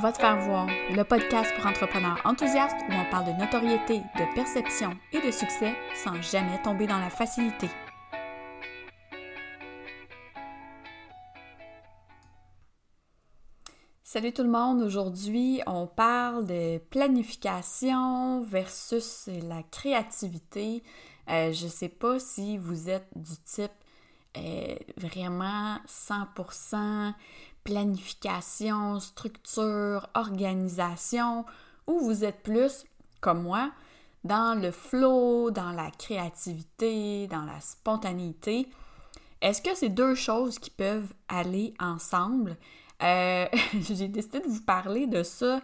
Va te faire voir, le podcast pour entrepreneurs enthousiastes où on parle de notoriété, de perception et de succès sans jamais tomber dans la facilité. Salut tout le monde, aujourd'hui on parle de planification versus la créativité. Euh, je ne sais pas si vous êtes du type euh, vraiment 100% planification, structure, organisation, ou vous êtes plus, comme moi, dans le flow, dans la créativité, dans la spontanéité. Est-ce que c'est deux choses qui peuvent aller ensemble? Euh, j'ai décidé de vous parler de ça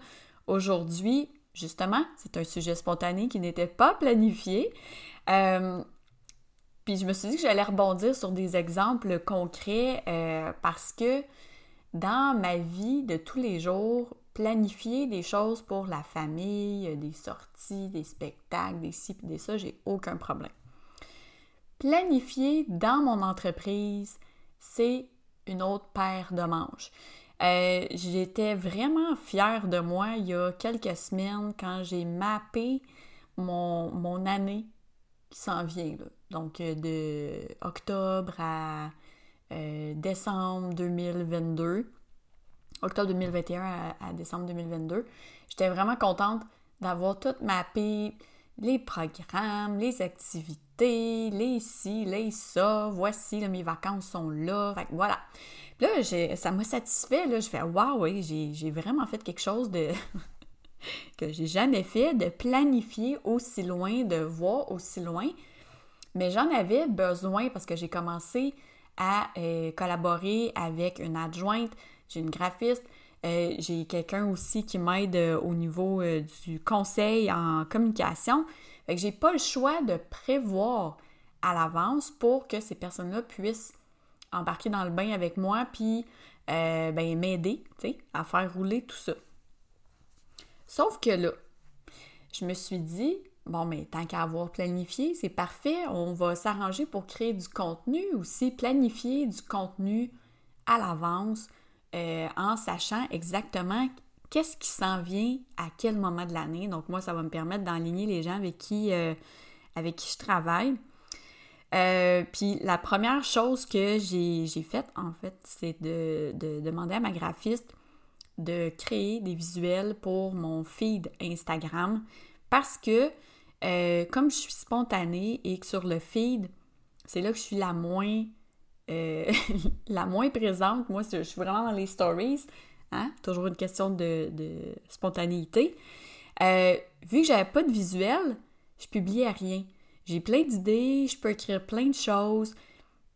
aujourd'hui. Justement, c'est un sujet spontané qui n'était pas planifié. Euh, puis je me suis dit que j'allais rebondir sur des exemples concrets euh, parce que dans ma vie de tous les jours, planifier des choses pour la famille, des sorties, des spectacles, des ci, des ça, j'ai aucun problème. Planifier dans mon entreprise, c'est une autre paire de manches. Euh, j'étais vraiment fière de moi il y a quelques semaines quand j'ai mappé mon, année qui s'en vient. Donc euh, de octobre à euh, décembre 2022, octobre 2021 à, décembre 2022. J'étais vraiment contente d'avoir tout mappé, les programmes, les activités, les ci, les ça, voici, mes vacances sont là, fait, voilà. Là, ça m'a satisfait, là, je fais « Wow, oui, j'ai vraiment fait quelque chose de... que j'ai jamais fait, de planifier aussi loin, de voir aussi loin. Mais j'en avais besoin parce que j'ai commencé à euh, collaborer avec une adjointe, j'ai une graphiste, euh, j'ai quelqu'un aussi qui m'aide euh, au niveau du conseil en communication. Fait que j'ai pas le choix de prévoir à l'avance pour que ces personnes-là puissent embarquer dans le bain avec moi puis ben, m'aider à faire rouler tout ça. Sauf que là, je me suis dit, Bon, mais tant qu'à avoir planifié, c'est parfait. On va s'arranger pour créer du contenu aussi, planifier du contenu à l'avance euh, en sachant exactement qu'est-ce qui s'en vient à quel moment de l'année. Donc, moi, ça va me permettre d'enligner les gens avec qui, euh, avec qui je travaille. Euh, puis la première chose que j'ai faite, en fait, c'est de, de, demander à ma graphiste de créer des visuels pour mon feed Instagram parce que euh, comme je suis spontanée et que sur le feed, c'est là que je suis la moins, euh, la moins présente. Moi, je suis vraiment dans les stories. Hein? Toujours une question de, spontanéité. Euh, vu que j'avais pas de visuel, je publiais rien. J'ai plein d'idées, je peux écrire plein de choses,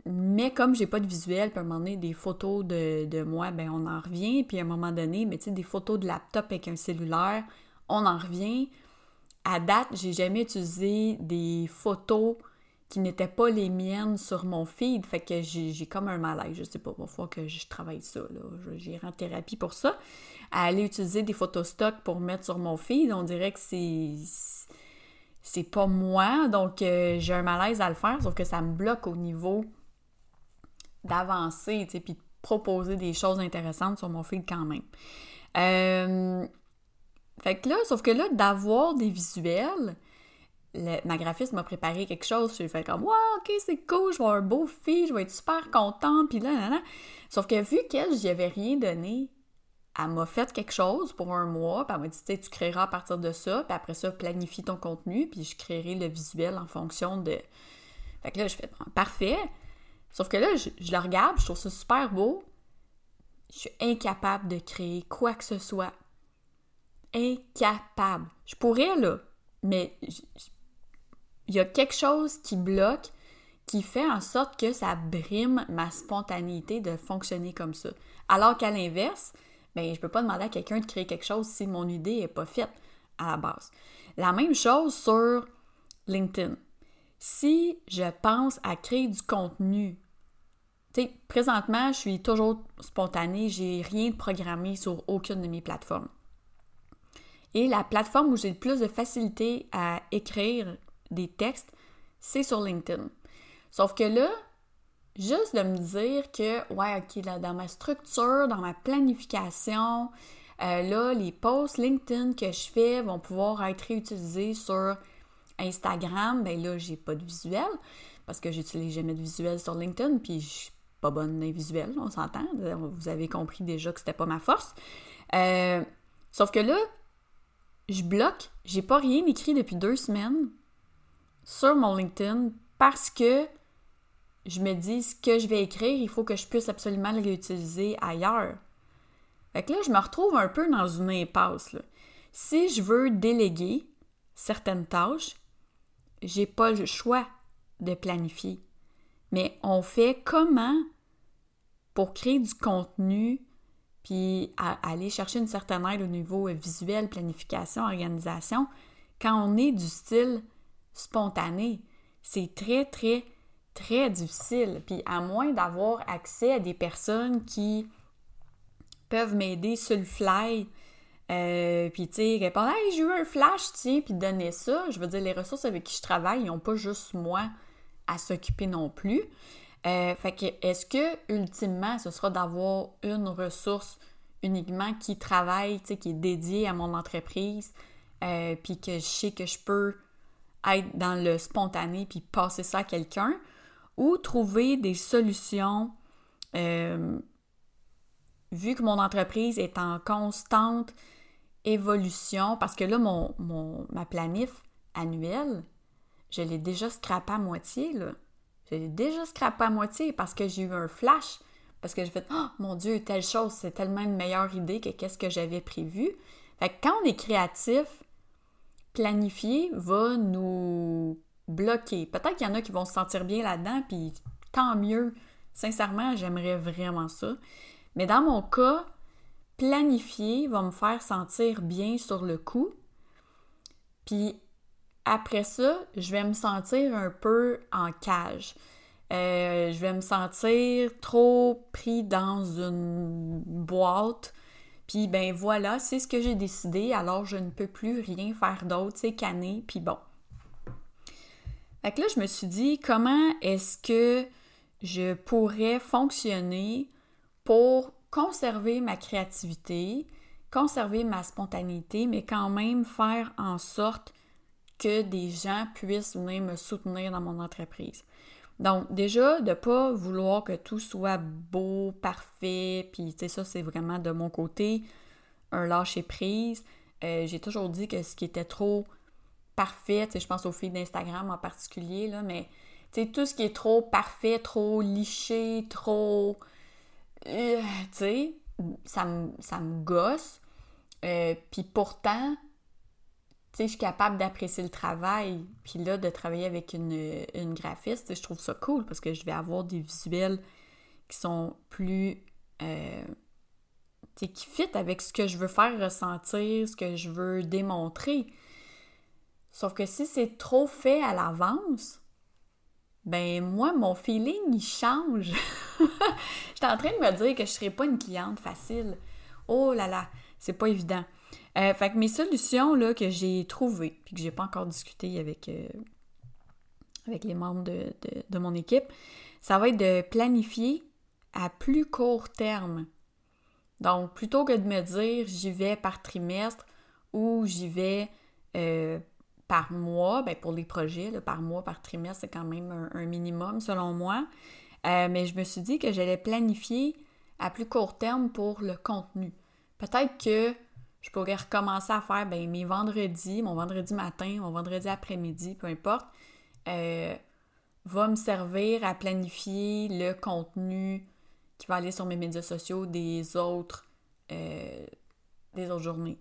mais comme j'ai pas de visuel, puis à un moment donné, des photos de, de moi, ben on en revient. Puis à un moment donné, mais tu sais, des photos de laptop avec un cellulaire, on en revient à date, j'ai jamais utilisé des photos qui n'étaient pas les miennes sur mon feed. Fait que j'ai comme un malaise. Je sais pas, il faut que je travaille ça. J'irai en thérapie pour ça. À aller utiliser des photos stock pour mettre sur mon feed, on dirait que c'est. C'est pas moi, donc euh, j'ai un malaise à le faire, sauf que ça me bloque au niveau d'avancer, tu sais, puis de proposer des choses intéressantes sur mon feed quand même. Euh, fait que là, sauf que là, d'avoir des visuels, ma graphiste m'a préparé quelque chose, je fait comme, wow, ok, c'est cool, je vais avoir un beau fil, je vais être super contente, puis là, là, là. Sauf que vu qu'elle, j'y avais rien donné, elle m'a fait quelque chose pour un mois, puis elle m'a dit, tu créeras à partir de ça, puis après ça, planifie ton contenu, puis je créerai le visuel en fonction de. Fait que là, je fais, parfait. Sauf que là, je, je le regarde, je trouve ça super beau. Je suis incapable de créer quoi que ce soit incapable. Je pourrais, là, mais il y a quelque chose qui bloque, qui fait en sorte que ça brime ma spontanéité de fonctionner comme ça. Alors qu'à l'inverse, ben, je peux pas demander à quelqu'un de créer quelque chose si mon idée n'est pas faite à la base. La même chose sur LinkedIn. Si je pense à créer du contenu, tu présentement, je suis toujours spontanée, j'ai rien de programmé sur aucune de mes plateformes. Et la plateforme où j'ai le plus de facilité à écrire des textes, c'est sur LinkedIn. Sauf que là, juste de me dire que, ouais, ok, là, dans ma structure, dans ma planification, Euh, là, les posts LinkedIn que je fais vont pouvoir être réutilisés sur Instagram. Ben là, j'ai pas de visuel parce que j'utilise jamais de visuel sur LinkedIn, puis je suis pas bonne dans visuels, on s'entend. Vous avez compris déjà que c'était pas ma force. Euh, sauf que là, je bloque, j'ai pas rien écrit depuis deux semaines sur mon LinkedIn parce que je me dis ce que je vais écrire, il faut que je puisse absolument le réutiliser ailleurs. Fait que là, je me retrouve un peu dans une impasse. Si je veux déléguer certaines tâches, j'ai pas le choix de planifier. Mais on fait comment pour créer du contenu puis aller chercher une certaine aide au niveau visuel, planification, organisation, quand on est du style spontané, c'est très, très, très difficile. Puis à moins d'avoir accès à des personnes qui peuvent m'aider sur le fly, euh, puis tu sais, répondre Hey, j'ai eu un flash, tiens, puis donner ça. Je veux dire, les ressources avec qui je travaille, ils n'ont pas juste moi à s'occuper non plus. Euh, fait que, est-ce que, ultimement, ce sera d'avoir une ressource uniquement qui travaille, qui est dédiée à mon entreprise, euh, puis que je sais que je peux être dans le spontané puis passer ça à quelqu'un, ou trouver des solutions, euh, vu que mon entreprise est en constante évolution, parce que là, mon, mon ma planif annuelle, je l'ai déjà scrappé à moitié, là. Je l'ai déjà scrappé à moitié parce que j'ai eu un flash, parce que j'ai fait « Oh mon Dieu, telle chose, c'est tellement une meilleure idée que qu'est-ce que j'avais prévu. » Fait que quand on est créatif, planifier va nous bloquer. Peut-être qu'il y en a qui vont se sentir bien là-dedans, puis tant mieux. Sincèrement, j'aimerais vraiment ça. Mais dans mon cas, planifier va me faire sentir bien sur le coup. Puis après ça, je vais me sentir un peu en cage. Euh, je vais me sentir trop pris dans une boîte. Puis ben voilà, c'est ce que j'ai décidé, alors je ne peux plus rien faire d'autre, c'est canner, puis bon. Fait que là, je me suis dit, comment est-ce que je pourrais fonctionner pour conserver ma créativité, conserver ma spontanéité, mais quand même faire en sorte que des gens puissent venir me soutenir dans mon entreprise. Donc, déjà, de ne pas vouloir que tout soit beau, parfait, puis tu sais, ça, c'est vraiment de mon côté un lâcher-prise. Euh, j'ai toujours dit que ce qui était trop parfait, tu sais, je pense aux filles d'Instagram en particulier, là, mais tu sais, tout ce qui est trop parfait, trop liché, trop. Euh, tu sais, ça me, gosse. Euh, puis pourtant, je suis capable d'apprécier le travail. Puis là, de travailler avec une, une graphiste, je trouve ça cool parce que je vais avoir des visuels qui sont plus. Euh, qui fit avec ce que je veux faire ressentir, ce que je veux démontrer. Sauf que si c'est trop fait à l'avance, ben moi, mon feeling, il change. J'étais en train de me dire que je ne serais pas une cliente facile. Oh là là, c'est pas évident. Euh, fait que mes solutions là, que j'ai trouvées, puis que j'ai pas encore discuté avec, euh, les membres de, mon équipe, ça va être de planifier à plus court terme. Donc, plutôt que de me dire j'y vais par trimestre ou j'y vais euh, par mois, ben pour les projets, par mois, par trimestre, c'est quand même un, un, minimum selon moi. mais je me suis dit que j'allais planifier à plus court terme pour le contenu. Peut-être que je pourrais recommencer à faire ben, mes vendredis, mon vendredi matin, mon vendredi après-midi, peu importe, euh, va me servir à planifier le contenu qui va aller sur mes médias sociaux des autres, euh, des autres journées,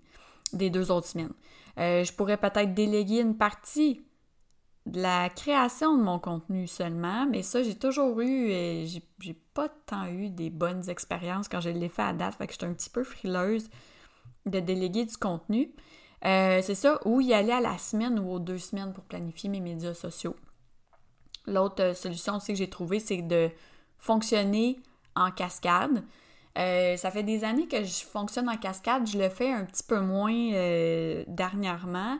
des deux autres semaines. Euh, je pourrais peut-être déléguer une partie de la création de mon contenu seulement, mais ça, j'ai toujours eu, j'ai pas tant eu des bonnes expériences quand je l'ai fait à date, fait que j'étais un petit peu frileuse de déléguer du contenu. Euh, c'est ça, ou y aller à la semaine ou aux deux semaines pour planifier mes médias sociaux. L'autre euh, solution aussi que j'ai trouvée, c'est de fonctionner en cascade. Euh, ça fait des années que je fonctionne en cascade, je le fais un petit peu moins dernièrement,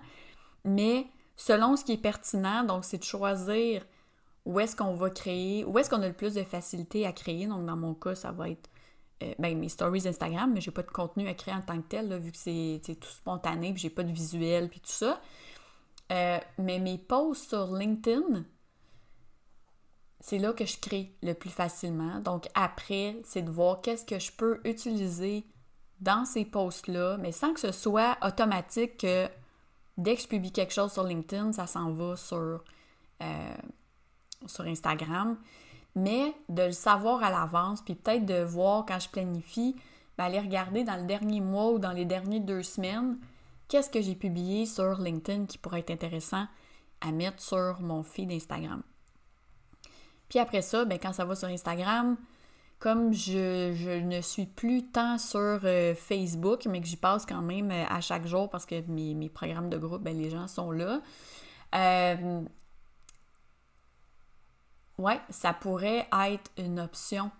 mais selon ce qui est pertinent, donc c'est de choisir où est-ce qu'on va créer, où est-ce qu'on a le plus de facilité à créer. Donc dans mon cas, ça va être euh, ben, mes stories Instagram, mais j'ai pas de contenu à créer en tant que tel, vu que c'est tout spontané, puis j'ai pas de visuel, puis tout ça. Euh, mais mes posts sur LinkedIn, c'est là que je crée le plus facilement. Donc après, c'est de voir qu'est-ce que je peux utiliser dans ces posts-là, mais sans que ce soit automatique que dès que je publie quelque chose sur LinkedIn, ça s'en va sur, euh, sur Instagram. Mais de le savoir à l'avance, puis peut-être de voir quand je planifie, ben, aller regarder dans le dernier mois ou dans les dernières deux semaines, qu'est-ce que j'ai publié sur LinkedIn qui pourrait être intéressant à mettre sur mon feed Instagram. Puis après ça, ben, quand ça va sur Instagram, comme je, ne suis plus tant sur euh, Facebook, mais que j'y passe quand même euh, à chaque jour parce que mes, programmes de groupe, ben, les gens sont là. Euh, ouais, ça pourrait être une option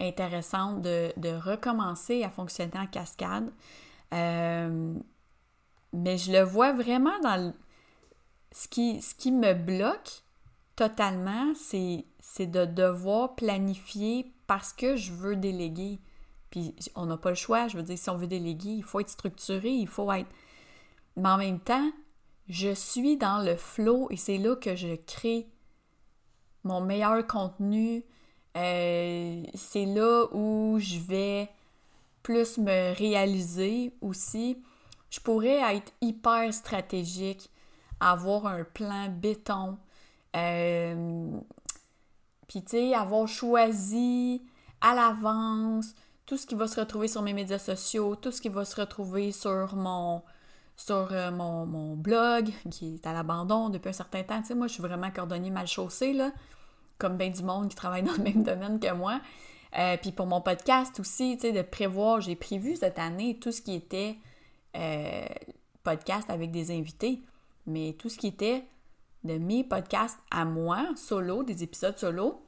intéressante de, recommencer à fonctionner en cascade. mais je le vois vraiment dans ce, qui, ce qui me bloque totalement, c'est de devoir planifier parce que je veux déléguer. Puis on n'a pas le choix. Je veux dire, si on veut déléguer, il faut être structuré, il faut être. Mais en même temps, je suis dans le flow et c'est là que je crée mon meilleur contenu. Euh, c'est là où je vais plus me réaliser aussi. Je pourrais être hyper stratégique, avoir un plan béton, euh, puis, tu sais, avoir choisi à l'avance tout ce qui va se retrouver sur mes médias sociaux, tout ce qui va se retrouver sur mon, sur euh, mon, blog, qui est à l'abandon depuis un certain temps. Tu sais, moi, je suis vraiment cordonnier mal chaussé, là, comme bien du monde qui travaille dans le même domaine que moi. Euh, puis pour mon podcast aussi, tu sais, de prévoir, j'ai prévu cette année tout ce qui était podcast avec des invités, mais tout ce qui était de mes podcasts à moi, solo, des épisodes solo,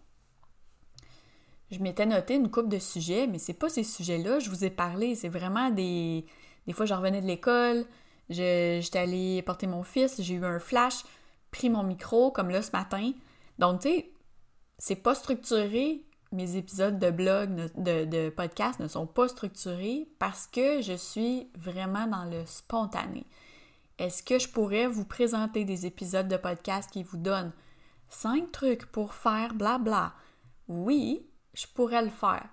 je m'étais noté une coupe de sujets, mais c'est pas ces sujets-là, je vous ai parlé, c'est vraiment des... Des fois, je revenais de l'école, j'étais allée porter mon fils, j'ai eu un flash, pris mon micro, comme là ce matin. Donc, tu sais, c'est pas structuré, mes épisodes de blog, de, podcast ne sont pas structurés parce que je suis vraiment dans le spontané. Est-ce que je pourrais vous présenter des épisodes de podcast qui vous donnent cinq trucs pour faire blabla? Oui, je pourrais le faire.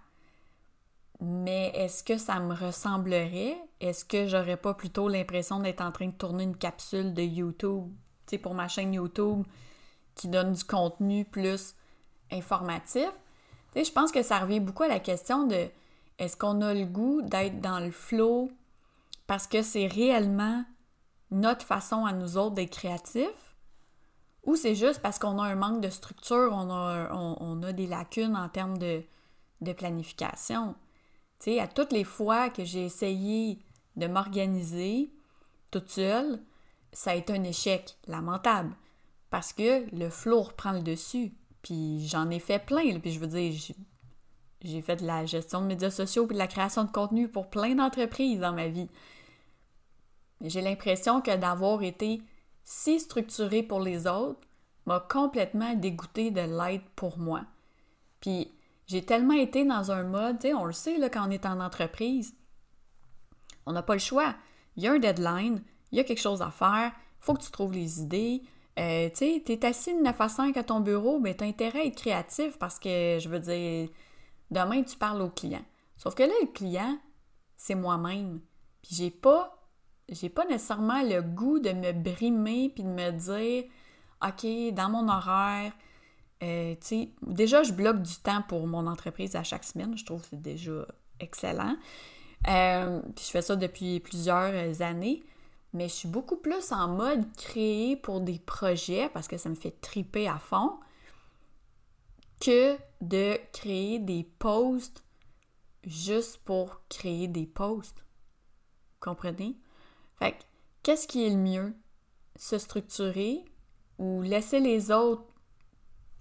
Mais est-ce que ça me ressemblerait? Est-ce que j'aurais pas plutôt l'impression d'être en train de tourner une capsule de YouTube, tu sais, pour ma chaîne YouTube qui donne du contenu plus informatif? Tu sais, je pense que ça revient beaucoup à la question de est-ce qu'on a le goût d'être dans le flow parce que c'est réellement notre façon à nous autres d'être créatifs, ou c'est juste parce qu'on a un manque de structure, on a, on, a des lacunes en termes de, de planification? Tu à toutes les fois que j'ai essayé de m'organiser toute seule, ça a été un échec lamentable parce que le flot reprend le dessus. Puis j'en ai fait plein. puis je veux dire, j'ai fait de la gestion de médias sociaux puis de la création de contenu pour plein d'entreprises dans ma vie. J'ai l'impression que d'avoir été si structuré pour les autres m'a complètement dégoûté de l'aide pour moi. Puis j'ai tellement été dans un mode, on le sait là, quand on est en entreprise, on n'a pas le choix. Il y a un deadline, il y a quelque chose à faire, il faut que tu trouves les idées. Euh, tu sais, tu es assis de 9 à 5 à ton bureau, mais tu as intérêt à être créatif parce que, je veux dire, demain, tu parles au client. Sauf que là, le client, c'est moi-même. Puis j'ai pas j'ai pas nécessairement le goût de me brimer puis de me dire OK, dans mon horaire, euh, déjà, je bloque du temps pour mon entreprise à chaque semaine. Je trouve que c'est déjà excellent. Euh, puis je fais ça depuis plusieurs années. Mais je suis beaucoup plus en mode créer pour des projets parce que ça me fait triper à fond que de créer des posts juste pour créer des posts. Vous comprenez? Fait qu'est-ce qui est le mieux? Se structurer ou laisser les autres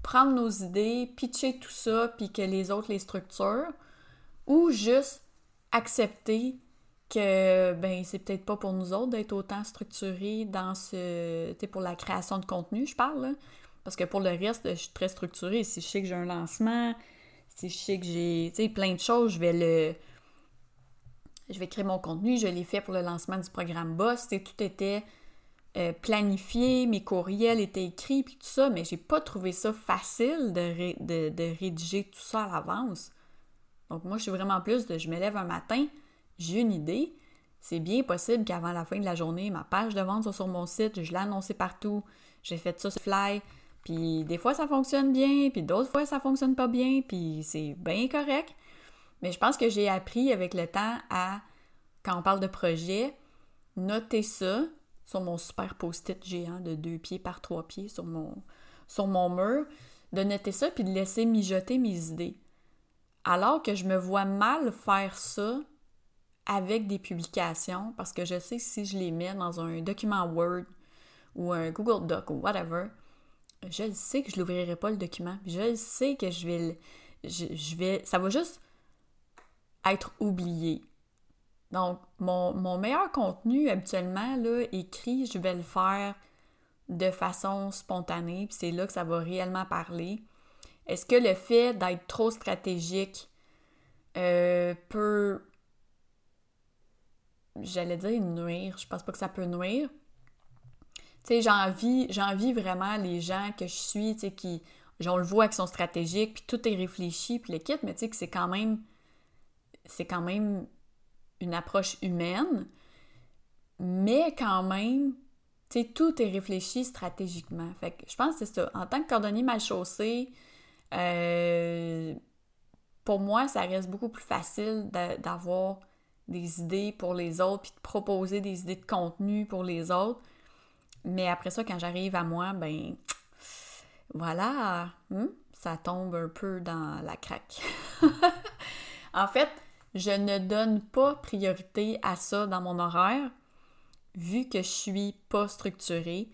prendre nos idées, pitcher tout ça, puis que les autres les structurent, ou juste accepter que ben c'est peut-être pas pour nous autres d'être autant structurés dans ce tu pour la création de contenu je parle parce que pour le reste je suis très structurée si je sais que j'ai un lancement je sais que j'ai plein de choses, je vais le. Je vais créer mon contenu, je l'ai fait pour le lancement du programme Boss. Tout était euh, planifié, mes courriels étaient écrits, puis tout ça, mais j'ai pas trouvé ça facile de, rédiger tout ça à l'avance. Donc moi, je suis vraiment plus de je me lève un matin, j'ai une idée. C'est bien possible qu'avant la fin de la journée, ma page de vente soit sur mon site, je l'ai partout, j'ai fait ça sur fly, puis des fois ça fonctionne bien, puis d'autres fois ça fonctionne pas bien, puis c'est bien correct. Mais je pense que j'ai appris avec le temps à, quand on parle de projet, noter ça, sur mon super post-it géant de deux pieds par trois pieds sur mon, sur mon mur, de noter ça puis de laisser mijoter mes idées. Alors que je me vois mal faire ça avec des publications parce que je sais que si je les mets dans un document Word ou un Google Doc ou whatever, je sais que je l'ouvrirai pas le document. Je sais que je vais, je ça va juste être oublié. Donc, mon, meilleur contenu, habituellement, là, écrit, je vais le faire de façon spontanée, puis c'est là que ça va réellement parler. Est-ce que le fait d'être trop stratégique euh, peut, j'allais dire nuire, je pense pas que ça peut nuire. Tu sais, j'envie, j'envie vraiment les gens que je suis, tu sais, qui, on le voit, qui sont stratégiques, puis tout est réfléchi, puis le kit, mais tu sais que c'est quand même, c'est quand même une approche humaine, mais quand même, tu sais, tout est réfléchi stratégiquement. Fait que je pense que c'est ça. En tant que cordonnier mal chaussé, euh, pour moi, ça reste beaucoup plus facile d'avoir des idées pour les autres, puis de proposer des idées de contenu pour les autres. Mais après ça, quand j'arrive à moi, ben voilà, hmm, ça tombe un peu dans la craque. en fait, je ne donne pas priorité à ça dans mon horaire, vu que je suis pas structurée.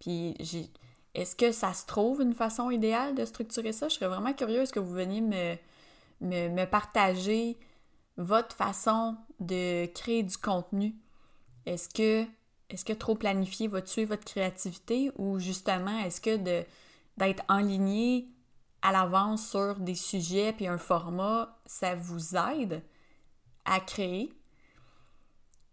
Puis j'ai. Est-ce que ça se trouve une façon idéale de structurer ça? Je serais vraiment curieuse que vous veniez me, me, partager votre façon de créer du contenu. Est-ce que, est que trop planifié va tuer votre créativité? Ou justement est-ce que d'être enligné à l'avance sur des sujets puis un format, ça vous aide? À créer,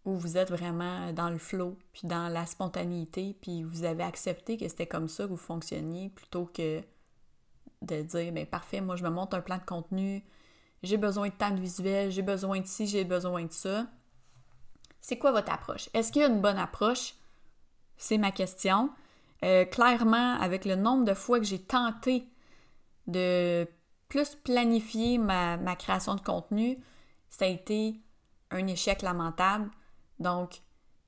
où vous êtes vraiment dans le flow, puis dans la spontanéité, puis vous avez accepté que c'était comme ça que vous fonctionniez, plutôt que de dire, ben parfait, moi je me monte un plan de contenu, j'ai besoin de temps de visuel, j'ai besoin de ci, j'ai besoin de ça. C'est quoi votre approche? Est-ce qu'il y a une bonne approche? C'est ma question. Euh, clairement, avec le nombre de fois que j'ai tenté de plus planifier ma, ma création de contenu, ça a été un échec lamentable. Donc,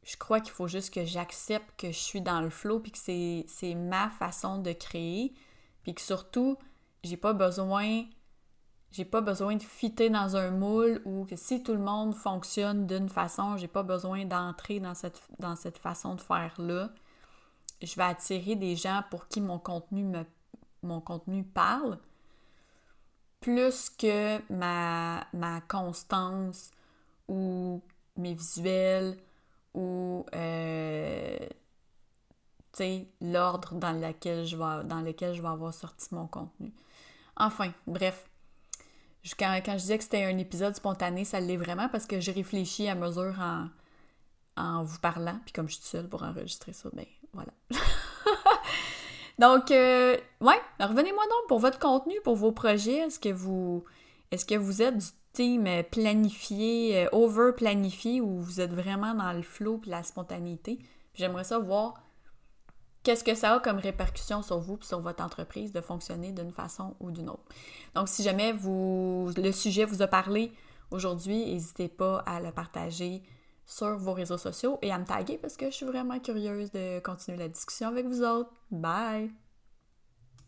je crois qu'il faut juste que j'accepte que je suis dans le flow puis que c'est ma façon de créer. Puis que surtout, j'ai pas besoin j'ai pas besoin de fitter dans un moule ou que si tout le monde fonctionne d'une façon, j'ai pas besoin d'entrer dans cette, dans cette façon de faire-là. Je vais attirer des gens pour qui mon contenu me mon contenu parle plus que ma, ma constance ou mes visuels ou euh, l'ordre dans, lequel je vais, dans lequel je vais avoir sorti mon contenu. Enfin, bref. quand, quand, je disais que c'était un épisode spontané, ça l'est vraiment parce que j'ai réfléchi à mesure en, en vous parlant. Puis comme je suis seule pour enregistrer ça, ben voilà. Donc, euh, ouais, revenez-moi donc pour votre contenu, pour vos projets. Est-ce que vous, est-ce que vous êtes du team planifié, euh, over planifié, ou vous êtes vraiment dans le flow et la spontanéité? J'aimerais ça voir qu'est-ce que ça a comme répercussion sur vous et sur votre entreprise de fonctionner d'une façon ou d'une autre. Donc, si jamais vous, le sujet vous a parlé aujourd'hui, n'hésitez pas à le partager sur vos réseaux sociaux et à me taguer parce que je suis vraiment curieuse de continuer la discussion avec vous autres. Bye!